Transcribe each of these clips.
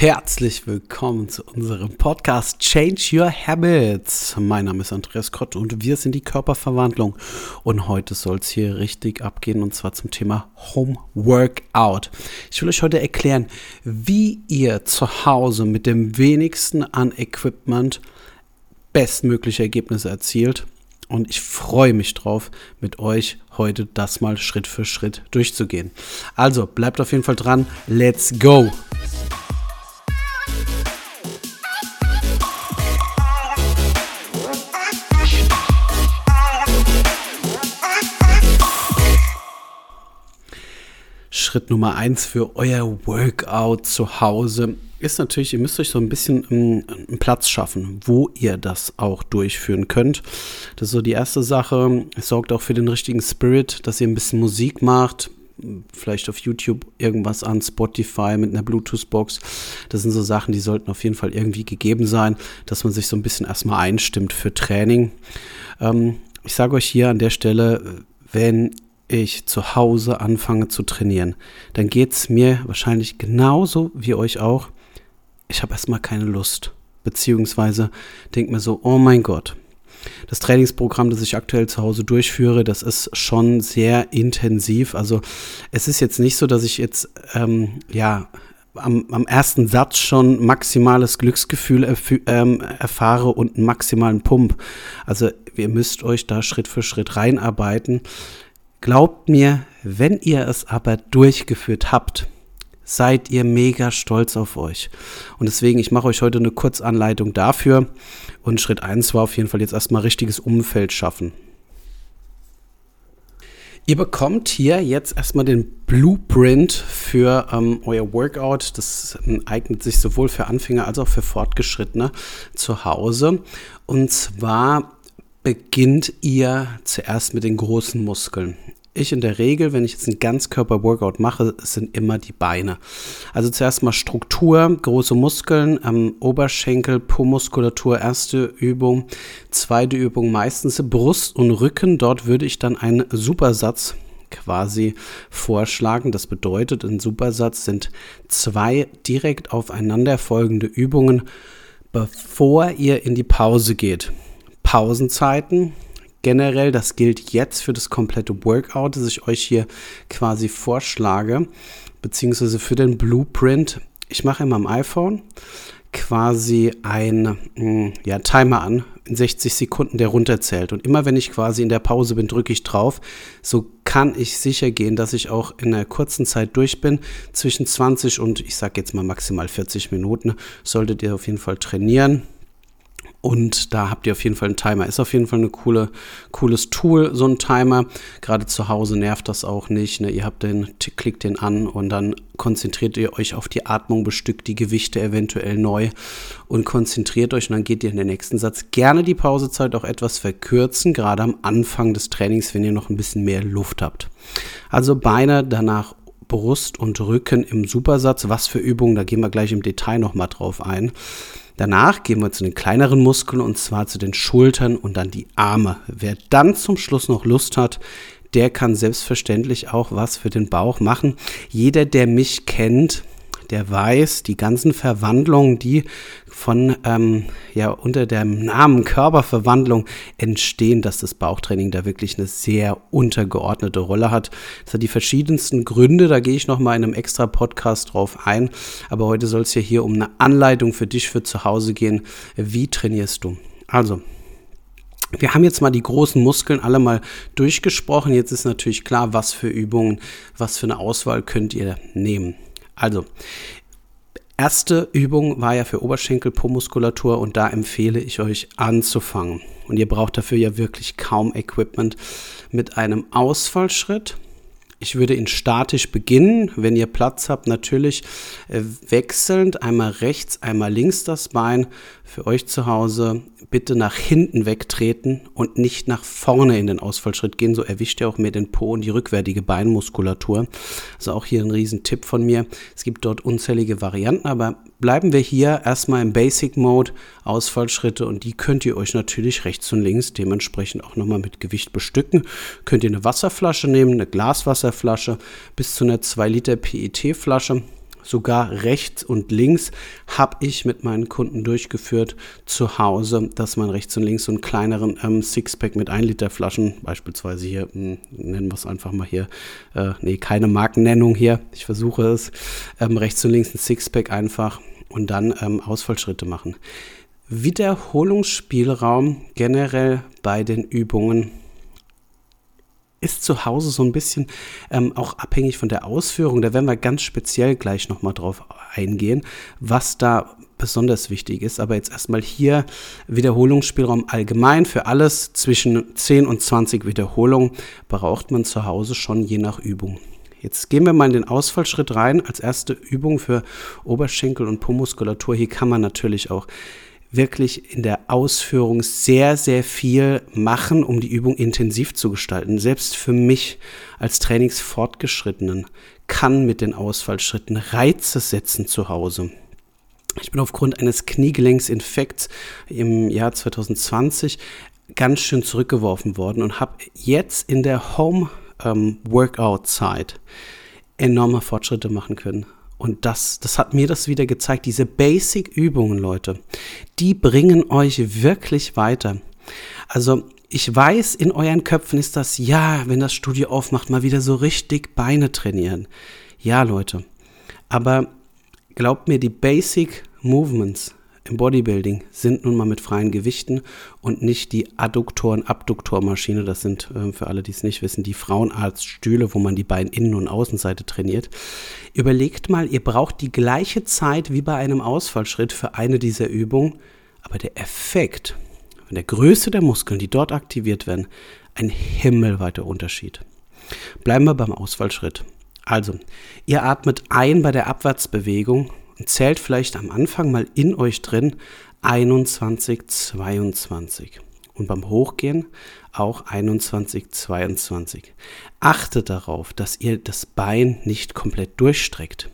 Herzlich willkommen zu unserem Podcast Change Your Habits. Mein Name ist Andreas Kott und wir sind die Körperverwandlung. Und heute soll es hier richtig abgehen und zwar zum Thema Home Workout. Ich will euch heute erklären, wie ihr zu Hause mit dem wenigsten an Equipment bestmögliche Ergebnisse erzielt. Und ich freue mich drauf, mit euch heute das mal Schritt für Schritt durchzugehen. Also bleibt auf jeden Fall dran. Let's go! Schritt Nummer eins für euer Workout zu Hause ist natürlich, ihr müsst euch so ein bisschen einen, einen Platz schaffen, wo ihr das auch durchführen könnt. Das ist so die erste Sache. Es sorgt auch für den richtigen Spirit, dass ihr ein bisschen Musik macht, vielleicht auf YouTube irgendwas an, Spotify mit einer Bluetooth-Box. Das sind so Sachen, die sollten auf jeden Fall irgendwie gegeben sein, dass man sich so ein bisschen erstmal einstimmt für Training. Ähm, ich sage euch hier an der Stelle, wenn ich zu Hause anfange zu trainieren, dann geht es mir wahrscheinlich genauso wie euch auch. Ich habe erstmal keine Lust. Beziehungsweise denke mir so, oh mein Gott, das Trainingsprogramm, das ich aktuell zu Hause durchführe, das ist schon sehr intensiv. Also es ist jetzt nicht so, dass ich jetzt ähm, ja am, am, ersten Satz schon maximales Glücksgefühl erf ähm, erfahre und einen maximalen Pump. Also ihr müsst euch da Schritt für Schritt reinarbeiten. Glaubt mir, wenn ihr es aber durchgeführt habt, seid ihr mega stolz auf euch. Und deswegen, ich mache euch heute eine Kurzanleitung dafür. Und Schritt 1 war auf jeden Fall jetzt erstmal richtiges Umfeld schaffen. Ihr bekommt hier jetzt erstmal den Blueprint für ähm, euer Workout. Das eignet sich sowohl für Anfänger als auch für Fortgeschrittene zu Hause. Und zwar beginnt ihr zuerst mit den großen Muskeln. Ich in der Regel, wenn ich jetzt einen Ganzkörper-Workout mache, sind immer die Beine. Also zuerst mal Struktur, große Muskeln am Oberschenkel, Po-Muskulatur, erste Übung. Zweite Übung meistens Brust und Rücken. Dort würde ich dann einen Supersatz quasi vorschlagen. Das bedeutet, ein Supersatz sind zwei direkt aufeinander folgende Übungen, bevor ihr in die Pause geht. Pausenzeiten. Generell, das gilt jetzt für das komplette Workout, das ich euch hier quasi vorschlage, beziehungsweise für den Blueprint. Ich mache immer am iPhone quasi ein mm, ja, Timer an in 60 Sekunden, der runterzählt. Und immer wenn ich quasi in der Pause bin, drücke ich drauf. So kann ich sicher gehen, dass ich auch in einer kurzen Zeit durch bin. Zwischen 20 und ich sage jetzt mal maximal 40 Minuten solltet ihr auf jeden Fall trainieren. Und da habt ihr auf jeden Fall einen Timer. Ist auf jeden Fall ein coole, cooles Tool, so ein Timer. Gerade zu Hause nervt das auch nicht. Ne? Ihr habt den, klickt den an und dann konzentriert ihr euch auf die Atmung, bestückt die Gewichte eventuell neu und konzentriert euch und dann geht ihr in den nächsten Satz. Gerne die Pausezeit auch etwas verkürzen, gerade am Anfang des Trainings, wenn ihr noch ein bisschen mehr Luft habt. Also Beine danach Brust und Rücken im Supersatz. Was für Übungen, da gehen wir gleich im Detail nochmal drauf ein. Danach gehen wir zu den kleineren Muskeln und zwar zu den Schultern und dann die Arme. Wer dann zum Schluss noch Lust hat, der kann selbstverständlich auch was für den Bauch machen. Jeder, der mich kennt, der weiß, die ganzen Verwandlungen, die von ähm, ja unter dem Namen Körperverwandlung entstehen, dass das Bauchtraining da wirklich eine sehr untergeordnete Rolle hat. Das hat die verschiedensten Gründe, da gehe ich noch mal in einem extra Podcast drauf ein, aber heute soll es ja hier um eine Anleitung für dich für zu Hause gehen. Wie trainierst du? Also, wir haben jetzt mal die großen Muskeln alle mal durchgesprochen. Jetzt ist natürlich klar, was für Übungen, was für eine Auswahl könnt ihr nehmen. Also, erste Übung war ja für Oberschenkel, Po-Muskulatur und da empfehle ich euch anzufangen. Und ihr braucht dafür ja wirklich kaum Equipment mit einem Ausfallschritt. Ich würde ihn statisch beginnen, wenn ihr Platz habt, natürlich äh, wechselnd, einmal rechts, einmal links das Bein. Für euch zu Hause bitte nach hinten wegtreten und nicht nach vorne in den Ausfallschritt gehen. So erwischt ihr auch mehr den Po und die rückwärtige Beinmuskulatur. Also auch hier ein Riesentipp von mir. Es gibt dort unzählige Varianten, aber bleiben wir hier erstmal im Basic Mode, Ausfallschritte und die könnt ihr euch natürlich rechts und links dementsprechend auch nochmal mit Gewicht bestücken. Könnt ihr eine Wasserflasche nehmen, eine Glaswasserflasche bis zu einer 2 Liter PET-Flasche sogar rechts und links habe ich mit meinen Kunden durchgeführt zu Hause, dass man rechts und links so einen kleineren ähm, Sixpack mit 1 Liter Flaschen, beispielsweise hier, mh, hm, nennen wir es einfach mal hier, äh, nee, keine Markennennung hier, ich versuche es, ähm, rechts und links ein Sixpack einfach und dann ähm, Ausfallschritte machen. Wiederholungsspielraum generell bei den Übungen ist zu Hause so ein bisschen ähm, auch abhängig von der Ausführung. Da werden wir ganz speziell gleich nochmal drauf eingehen, was da besonders wichtig ist. Aber jetzt erstmal hier Wiederholungsspielraum allgemein. Für alles zwischen 10 und 20 Wiederholungen braucht man zu Hause schon je nach Übung. Jetzt gehen wir mal in den Ausfallschritt rein. Als erste Übung für Oberschenkel und Po-Muskulatur. Hier kann man natürlich auch wirklich in der Ausführung sehr, sehr viel machen, um die Übung intensiv zu gestalten. Selbst für mich als Trainingsfortgeschrittenen kann mit den Ausfallschritten Reize setzen zu Hause. Ich bin aufgrund eines Kniegelenksinfekts im Jahr 2020 ganz schön zurückgeworfen worden und habe jetzt in der Home ähm, enorme Fortschritte machen können. Und das, das hat mir das wieder gezeigt. Diese Basic-Übungen, Leute, die bringen euch wirklich weiter. Also ich weiß, in euren Köpfen ist das, ja, wenn das Studio aufmacht, mal wieder so richtig Beine trainieren. Ja, Leute. Aber glaubt mir, die Basic Movements, im Bodybuilding sind nun mal mit freien Gewichten und nicht die Adduktoren-Abduktormaschine. Das sind äh, für alle, die es nicht wissen, die Frauenarztstühle, wo man die Beine Innen- und Außenseite trainiert. Überlegt mal, ihr braucht die gleiche Zeit wie bei einem Ausfallschritt für eine dieser Übungen, aber der Effekt von der Größe der Muskeln, die dort aktiviert werden, ein himmelweiter Unterschied. Bleiben wir beim Ausfallschritt. Also, ihr atmet ein bei der Abwärtsbewegung zählt vielleicht am Anfang mal in euch drin 21, 22. Und beim Hochgehen auch 21, 22. Achtet darauf, dass ihr das Bein nicht komplett durchstreckt.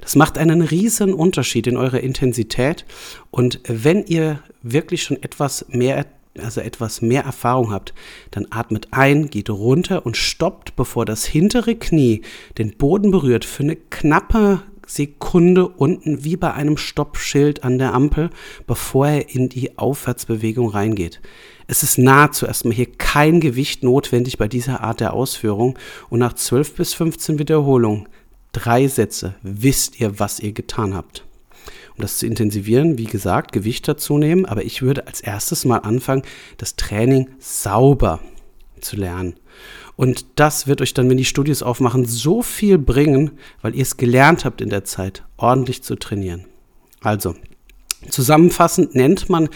Das macht einen riesen Unterschied in eurer Intensität. Und wenn ihr wirklich schon etwas mehr, also etwas mehr Erfahrung habt, dann atmet ein, geht runter und stoppt, bevor das hintere Knie den Boden berührt, für eine knappe Sekunde unten wie bei einem Stoppschild an der Ampel, bevor er in die Aufwärtsbewegung reingeht. Es ist nahezu erstmal hier kein Gewicht notwendig bei dieser Art der Ausführung und nach 12 bis 15 Wiederholungen, drei Sätze, wisst ihr, was ihr getan habt. Um das zu intensivieren, wie gesagt, Gewicht dazu nehmen, aber ich würde als erstes mal anfangen, das Training sauber zu lernen. Und das wird euch dann, wenn die Studios aufmachen, so viel bringen, weil ihr es gelernt habt in der Zeit, ordentlich zu trainieren. Also, Zusammenfassend nennt man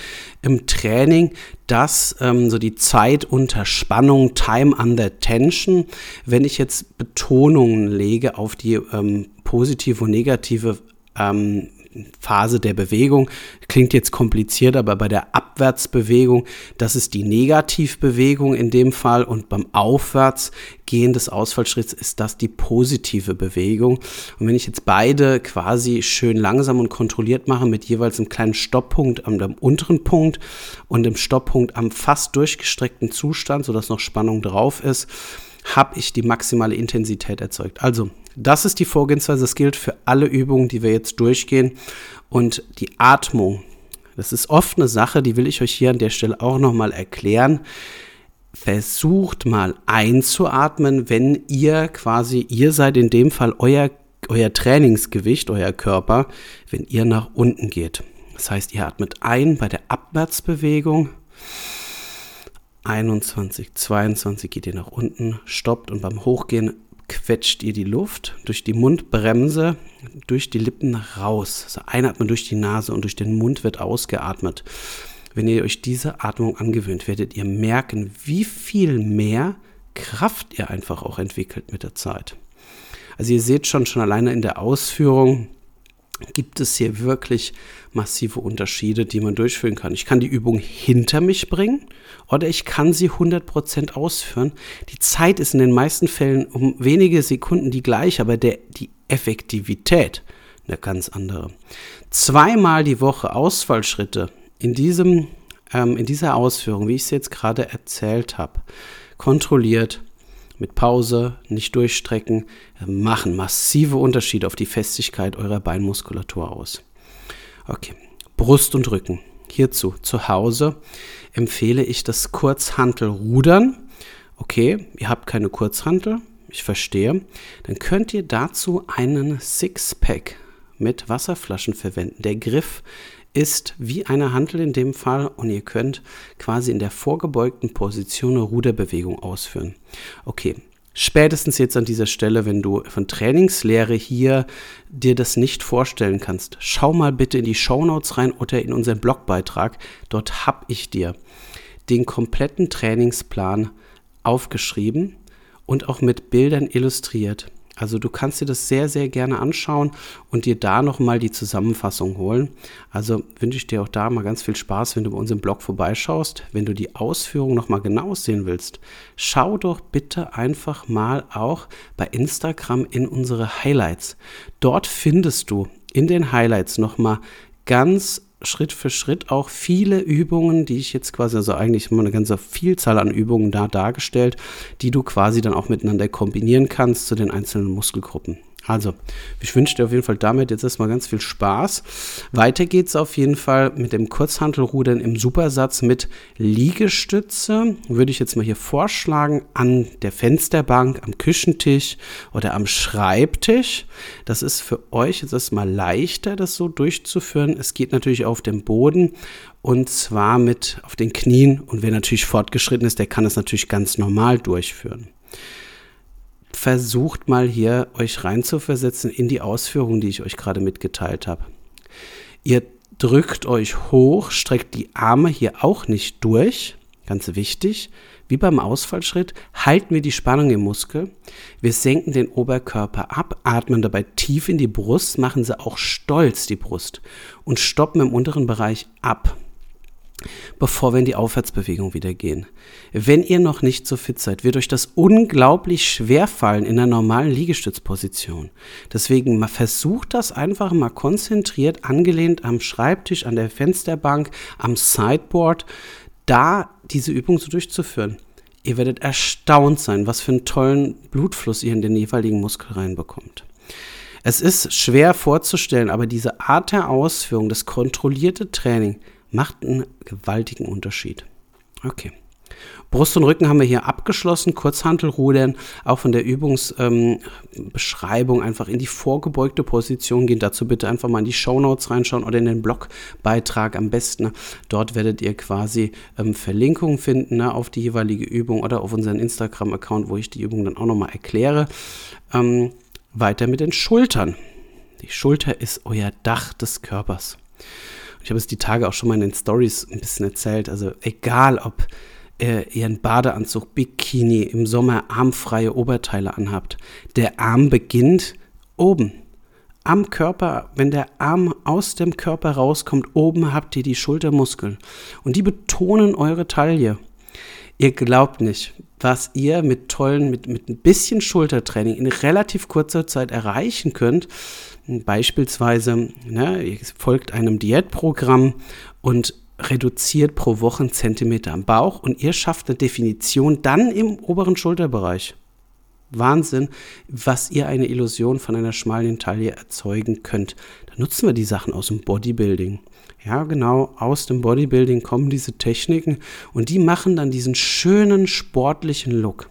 im Training das ähm, so die Zeit unter Spannung, Time under Tension. Wenn ich jetzt Betonungen lege auf die ähm, positive und negative ähm, Phase der Bewegung. Klingt jetzt kompliziert, aber bei der Abwärtsbewegung, das ist die Negativbewegung in dem Fall und beim Aufwärtsgehen des Ausfallschritts ist das die positive Bewegung. Und wenn ich jetzt beide quasi schön langsam und kontrolliert mache mit jeweils einem kleinen Stopppunkt am, am unteren Punkt und dem Stopppunkt am fast durchgestreckten Zustand, sodass noch Spannung drauf ist, habe ich die maximale Intensität erzeugt. Also das ist die Vorgehensweise. Das gilt für alle Übungen, die wir jetzt durchgehen. Und die Atmung, das ist oft eine Sache, die will ich euch hier an der Stelle auch nochmal erklären. Versucht mal einzuatmen, wenn ihr quasi, ihr seid in dem Fall euer, euer Trainingsgewicht, euer Körper, wenn ihr nach unten geht. Das heißt, ihr atmet ein bei der Abwärtsbewegung. 21, 22 geht ihr nach unten, stoppt und beim Hochgehen quetscht ihr die Luft durch die Mundbremse, durch die Lippen raus. Also einatmen durch die Nase und durch den Mund wird ausgeatmet. Wenn ihr euch diese Atmung angewöhnt, werdet ihr merken, wie viel mehr Kraft ihr einfach auch entwickelt mit der Zeit. Also ihr seht schon, schon alleine in der Ausführung, gibt es hier wirklich massive Unterschiede, die man durchführen kann. Ich kann die Übung hinter mich bringen oder ich kann sie 100% ausführen. Die Zeit ist in den meisten Fällen um wenige Sekunden die gleiche, aber der, die Effektivität eine ganz andere. Zweimal die Woche Ausfallschritte in, diesem, ähm, in dieser Ausführung, wie ich es jetzt gerade erzählt habe, kontrolliert mit Pause, nicht durchstrecken, machen massive Unterschiede auf die Festigkeit eurer Beinmuskulatur aus. Okay, Brust und Rücken. Hierzu zu Hause empfehle ich das Kurzhantelrudern. Okay, ihr habt keine Kurzhantel, ich verstehe. Dann könnt ihr dazu einen Sixpack mit Wasserflaschen verwenden. Der Griff ist wie eine Hantel in dem Fall und ihr könnt quasi in der vorgebeugten Position eine Ruderbewegung ausführen. Okay, spätestens jetzt an dieser Stelle, wenn du von Trainingslehre hier dir das nicht vorstellen kannst, schau mal bitte in die Show Notes rein oder in unseren Blogbeitrag. Dort habe ich dir den kompletten Trainingsplan aufgeschrieben und auch mit Bildern illustriert. Also du kannst dir das sehr, sehr gerne anschauen und dir da nochmal die Zusammenfassung holen. Also wünsche ich dir auch da mal ganz viel Spaß, wenn du bei uns im Blog vorbeischaust. Wenn du die Ausführung nochmal genau sehen willst, schau doch bitte einfach mal auch bei Instagram in unsere Highlights. Dort findest du in den Highlights nochmal ganz Schritt für Schritt auch viele Übungen, die ich jetzt quasi, also eigentlich immer eine ganze Vielzahl an Übungen da dargestellt, die du quasi dann auch miteinander kombinieren kannst zu den einzelnen Muskelgruppen. Also, ich wünsche dir auf jeden Fall damit jetzt erstmal ganz viel Spaß. Weiter geht es auf jeden Fall mit dem Kurzhantelrudern im Supersatz mit Liegestütze. Würde ich jetzt mal hier vorschlagen, an der Fensterbank, am Küchentisch oder am Schreibtisch. Das ist für euch jetzt erstmal leichter, das so durchzuführen. Es geht natürlich auf dem Boden und zwar mit auf den Knien. Und wer natürlich fortgeschritten ist, der kann es natürlich ganz normal durchführen versucht mal hier euch reinzuversetzen in die Ausführungen, die ich euch gerade mitgeteilt habe. Ihr drückt euch hoch, streckt die Arme hier auch nicht durch, ganz wichtig. Wie beim Ausfallschritt halten wir die Spannung im Muskel. Wir senken den Oberkörper ab, atmen dabei tief in die Brust, machen sie auch stolz, die Brust, und stoppen im unteren Bereich ab bevor wir in die Aufwärtsbewegung wieder gehen. Wenn ihr noch nicht so fit seid, wird euch das unglaublich schwer fallen in einer normalen Liegestützposition. Deswegen versucht das einfach mal konzentriert, angelehnt am Schreibtisch, an der Fensterbank, am Sideboard, da diese Übung so durchzuführen. Ihr werdet erstaunt sein, was für einen tollen Blutfluss ihr in den jeweiligen Muskel reinbekommt. Es ist schwer vorzustellen, aber diese Art der Ausführung, das kontrollierte Training, macht einen gewaltigen Unterschied. Okay. Brust und Rücken haben wir hier abgeschlossen. Kurzhantelrudern, auch von der Übungsbeschreibung ähm, einfach in die vorgebeugte Position gehen. Dazu bitte einfach mal in die Show Notes reinschauen oder in den Blogbeitrag am besten. Dort werdet ihr quasi ähm, Verlinkungen finden ne, auf die jeweilige Übung oder auf unseren Instagram-Account, wo ich die Übung dann auch nochmal erkläre. Ähm, weiter mit den Schultern. Die Schulter ist euer Dach des Körpers. Ich habe es die Tage auch schon mal in den Stories ein bisschen erzählt. Also egal, ob äh, ihr einen Badeanzug, Bikini, im Sommer armfreie Oberteile anhabt, der Arm beginnt oben. Am Körper, wenn der Arm aus dem Körper rauskommt, oben habt ihr die Schultermuskeln. Und die betonen eure Taille. Ihr glaubt nicht, was ihr mit tollen, mit, mit ein bisschen Schultertraining in relativ kurzer Zeit erreichen könnt, Beispielsweise ne, folgt einem Diätprogramm und reduziert pro Woche einen Zentimeter am Bauch und ihr schafft eine Definition dann im oberen Schulterbereich. Wahnsinn, was ihr eine Illusion von einer schmalen Taille erzeugen könnt. Da nutzen wir die Sachen aus dem Bodybuilding. Ja, genau, aus dem Bodybuilding kommen diese Techniken und die machen dann diesen schönen sportlichen Look.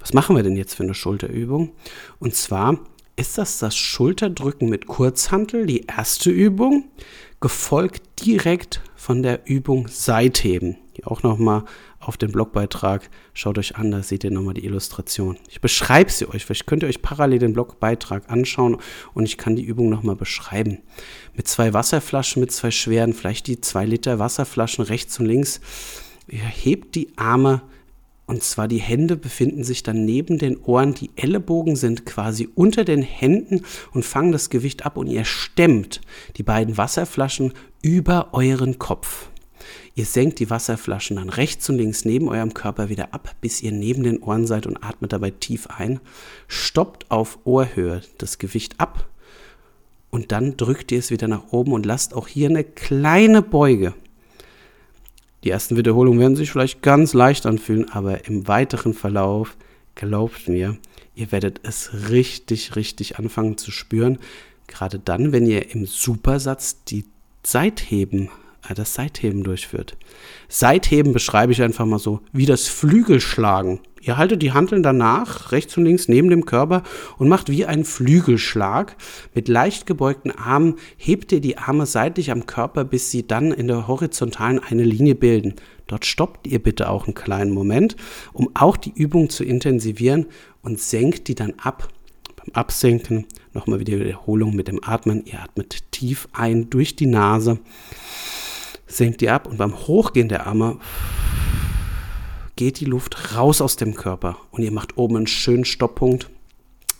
Was machen wir denn jetzt für eine Schulterübung? Und zwar ist das das Schulterdrücken mit Kurzhantel, die erste Übung, gefolgt direkt von der Übung Seitheben. Hier auch nochmal auf den Blogbeitrag. Schaut euch an, da seht ihr nochmal die Illustration. Ich beschreibe sie euch, vielleicht könnt ihr euch parallel den Blogbeitrag anschauen und ich kann die Übung nochmal beschreiben. Mit zwei Wasserflaschen, mit zwei schweren, vielleicht die zwei Liter Wasserflaschen rechts und links. Ihr hebt die Arme und zwar die Hände befinden sich dann neben den Ohren, die Ellenbogen sind quasi unter den Händen und fangen das Gewicht ab und ihr stemmt die beiden Wasserflaschen über euren Kopf. Ihr senkt die Wasserflaschen dann rechts und links neben eurem Körper wieder ab, bis ihr neben den Ohren seid und atmet dabei tief ein. Stoppt auf Ohrhöhe das Gewicht ab und dann drückt ihr es wieder nach oben und lasst auch hier eine kleine Beuge die ersten Wiederholungen werden sich vielleicht ganz leicht anfühlen, aber im weiteren Verlauf glaubt mir, ihr werdet es richtig, richtig anfangen zu spüren. Gerade dann, wenn ihr im Supersatz die Seitheben, äh, das Seitheben durchführt. Seitheben beschreibe ich einfach mal so wie das Flügelschlagen. Ihr haltet die Hanteln danach rechts und links neben dem Körper und macht wie einen Flügelschlag. Mit leicht gebeugten Armen hebt ihr die Arme seitlich am Körper, bis sie dann in der horizontalen eine Linie bilden. Dort stoppt ihr bitte auch einen kleinen Moment, um auch die Übung zu intensivieren und senkt die dann ab. Beim Absenken nochmal wieder Wiederholung mit dem Atmen. Ihr atmet tief ein durch die Nase, senkt die ab und beim Hochgehen der Arme geht die Luft raus aus dem Körper und ihr macht oben einen schönen Stopppunkt.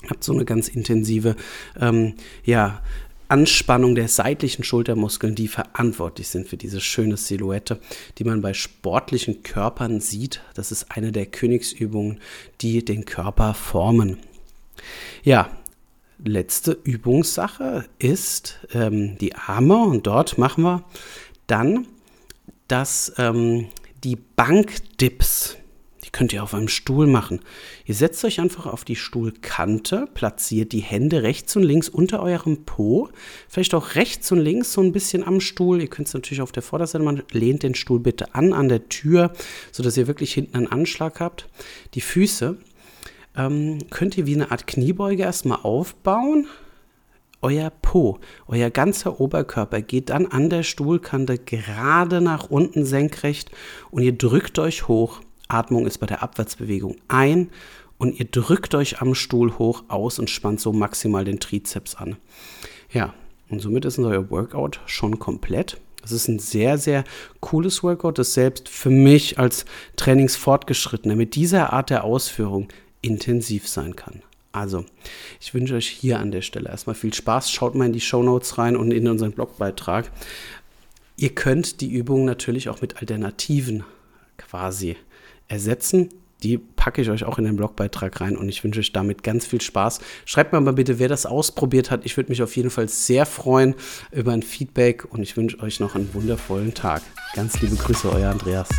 Habt so eine ganz intensive ähm, ja, Anspannung der seitlichen Schultermuskeln, die verantwortlich sind für diese schöne Silhouette, die man bei sportlichen Körpern sieht. Das ist eine der Königsübungen, die den Körper formen. Ja, letzte Übungssache ist ähm, die Arme und dort machen wir dann das ähm, die Bankdips. Die könnt ihr auf einem Stuhl machen. Ihr setzt euch einfach auf die Stuhlkante, platziert die Hände rechts und links unter eurem Po, vielleicht auch rechts und links so ein bisschen am Stuhl. Ihr könnt es natürlich auf der Vorderseite machen. Lehnt den Stuhl bitte an an der Tür, sodass ihr wirklich hinten einen Anschlag habt. Die Füße ähm, könnt ihr wie eine Art Kniebeuge erstmal aufbauen euer Po, euer ganzer Oberkörper geht dann an der Stuhlkante gerade nach unten senkrecht und ihr drückt euch hoch. Atmung ist bei der Abwärtsbewegung ein und ihr drückt euch am Stuhl hoch aus und spannt so maximal den Trizeps an. Ja, und somit ist euer Workout schon komplett. Das ist ein sehr, sehr cooles Workout, das selbst für mich als Trainingsfortgeschrittener mit dieser Art der Ausführung intensiv sein kann. Also, ich wünsche euch hier an der Stelle erstmal viel Spaß. Schaut mal in die Show Notes rein und in unseren Blogbeitrag. Ihr könnt die Übung natürlich auch mit Alternativen quasi ersetzen. Die packe ich euch auch in den Blogbeitrag rein und ich wünsche euch damit ganz viel Spaß. Schreibt mir mal bitte, wer das ausprobiert hat. Ich würde mich auf jeden Fall sehr freuen über ein Feedback und ich wünsche euch noch einen wundervollen Tag. Ganz liebe Grüße, euer Andreas.